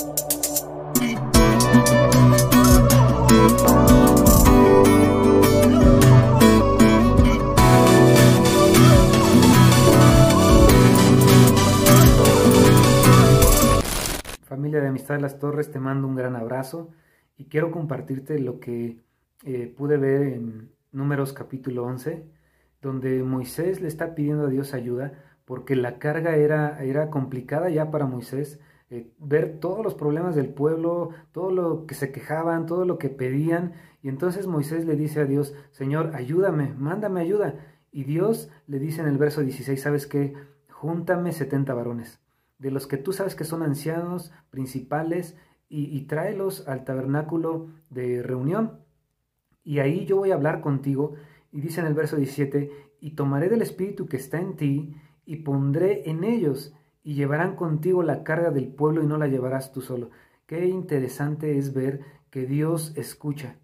Familia de Amistad de las Torres, te mando un gran abrazo y quiero compartirte lo que eh, pude ver en Números capítulo 11, donde Moisés le está pidiendo a Dios ayuda porque la carga era, era complicada ya para Moisés. Eh, ver todos los problemas del pueblo, todo lo que se quejaban, todo lo que pedían. Y entonces Moisés le dice a Dios, Señor, ayúdame, mándame ayuda. Y Dios le dice en el verso 16, ¿sabes qué? Júntame 70 varones, de los que tú sabes que son ancianos, principales, y, y tráelos al tabernáculo de reunión. Y ahí yo voy a hablar contigo. Y dice en el verso 17, y tomaré del espíritu que está en ti, y pondré en ellos, y llevarán contigo la carga del pueblo y no la llevarás tú solo. Qué interesante es ver que Dios escucha.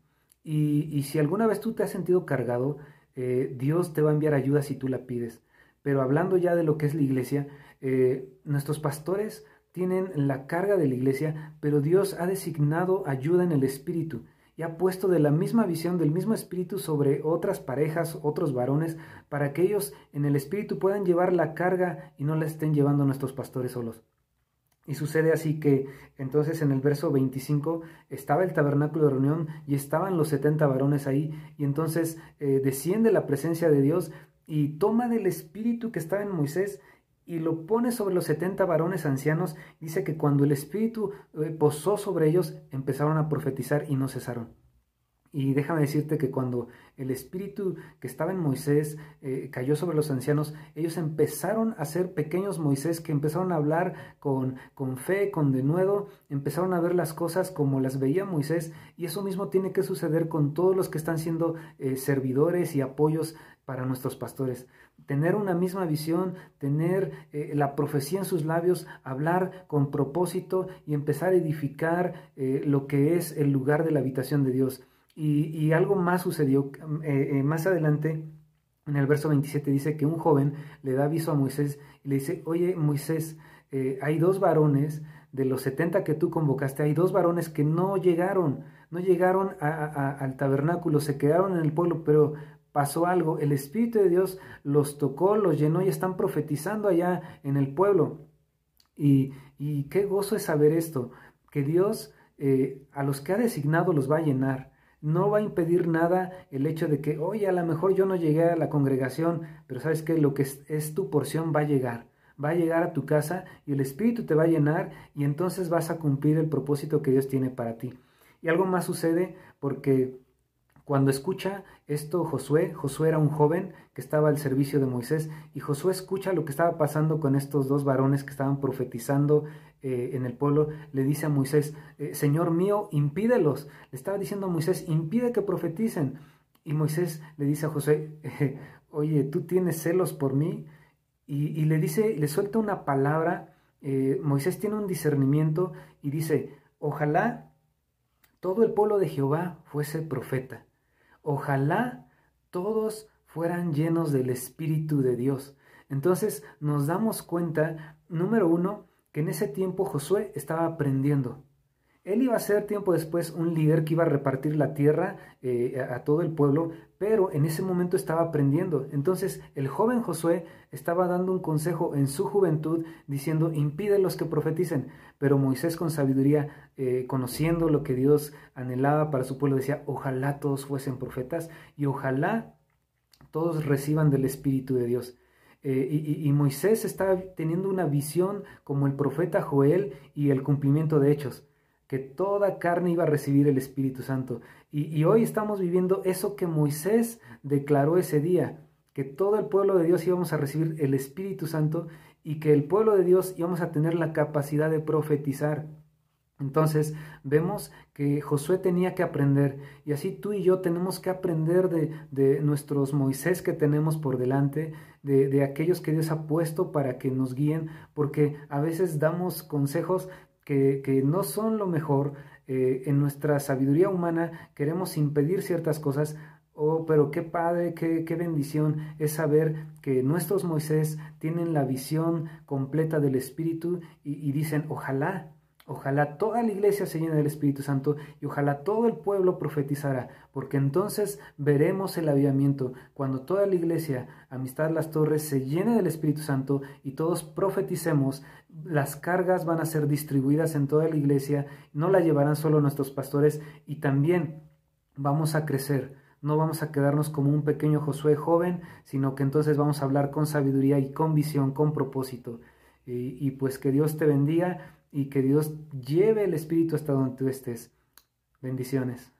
Y, si alguna vez tú te has sentido cargado, eh, Dios te va a enviar ayuda si tú la pides. Pero hablando ya de lo que es la iglesia, eh, nuestros pastores tienen la carga de la iglesia, pero Dios ha designado ayuda en el Espíritu y ha puesto de la misma visión, del mismo espíritu sobre otras parejas, otros varones, para que ellos en el espíritu puedan llevar la carga y no la estén llevando nuestros pastores solos. Y sucede así que entonces en el verso 25 estaba el tabernáculo de reunión y estaban los 70 varones ahí y entonces eh, desciende la presencia de Dios y toma del espíritu que estaba en Moisés y lo pone sobre los setenta varones ancianos, dice que cuando el Espíritu eh, posó sobre ellos, empezaron a profetizar y no cesaron. Y déjame decirte que cuando el espíritu que estaba en Moisés eh, cayó sobre los ancianos, ellos empezaron a ser pequeños Moisés que empezaron a hablar con, con fe, con denuedo, empezaron a ver las cosas como las veía Moisés y eso mismo tiene que suceder con todos los que están siendo eh, servidores y apoyos para nuestros pastores. Tener una misma visión, tener eh, la profecía en sus labios, hablar con propósito y empezar a edificar lo que es el lugar de la habitación de Dios. Y, algo más sucedió eh, eh, más adelante. En el verso 27 dice que un joven le da aviso a Moisés y le dice, oye Moisés, eh, hay dos varones de los 70 que tú convocaste, hay dos varones que no llegaron, no llegaron al tabernáculo, se quedaron en el pueblo, pero pasó algo, el Espíritu de Dios los tocó, los llenó y están profetizando allá en el pueblo. Y, y qué gozo es saber esto, que Dios a los que ha designado los va a llenar no va a impedir nada el hecho de que, oye, a lo mejor yo no llegué a la congregación, pero sabes que lo que es, tu porción va a llegar, va a llegar a tu casa y el Espíritu te va a llenar y entonces vas a cumplir el propósito que Dios tiene para ti. Y algo más sucede porque cuando escucha esto Josué, Josué era un joven que estaba al servicio de Moisés y Josué escucha lo que estaba pasando con estos dos varones que estaban profetizando eh, en el pueblo, le dice a Moisés, eh, Señor mío, impídelos. Le estaba diciendo a Moisés, impide que profeticen. Y Moisés le dice a Josué, oye, tú tienes celos por mí. Y, le dice, le suelta una palabra. Eh, Moisés tiene un discernimiento y dice, ojalá todo el pueblo de Jehová fuese profeta. Ojalá todos fueran llenos del Espíritu de Dios. Entonces nos damos cuenta, número uno, que en ese tiempo Josué estaba aprendiendo. Él iba a ser tiempo después un líder que iba a repartir la tierra eh, a, todo el pueblo, pero en ese momento estaba aprendiendo. Entonces el joven Josué estaba dando un consejo en su juventud diciendo, impide los que profeticen. Pero Moisés con sabiduría, eh, conociendo lo que Dios anhelaba para su pueblo, decía, ojalá todos fuesen profetas y ojalá todos reciban del Espíritu de Dios. Eh, y, y, Moisés estaba teniendo una visión como el profeta Joel y el cumplimiento de hechos que toda carne iba a recibir el Espíritu Santo. Y, hoy estamos viviendo eso que Moisés declaró ese día, que todo el pueblo de Dios íbamos a recibir el Espíritu Santo y que el pueblo de Dios íbamos a tener la capacidad de profetizar. Entonces vemos que Josué tenía que aprender y así tú y yo tenemos que aprender de, de nuestros Moisés que tenemos por delante, de, de, aquellos que Dios ha puesto para que nos guíen, porque a veces damos consejos que, no son lo mejor, eh, en nuestra sabiduría humana queremos impedir ciertas cosas, oh, pero qué padre, qué, qué bendición es saber que nuestros Moisés tienen la visión completa del Espíritu y, dicen, ojalá, Ojalá toda la iglesia se llene del Espíritu Santo y ojalá todo el pueblo profetizara, porque entonces veremos el avivamiento cuando toda la iglesia, Amistad Las Torres, se llene del Espíritu Santo y todos profeticemos. Las cargas van a ser distribuidas en toda la iglesia, no la llevarán solo nuestros pastores y también vamos a crecer. No vamos a quedarnos como un pequeño Josué joven, sino que entonces vamos a hablar con sabiduría y con visión, con propósito. Y, y pues que Dios te bendiga y que Dios lleve el Espíritu hasta donde tú estés. Bendiciones.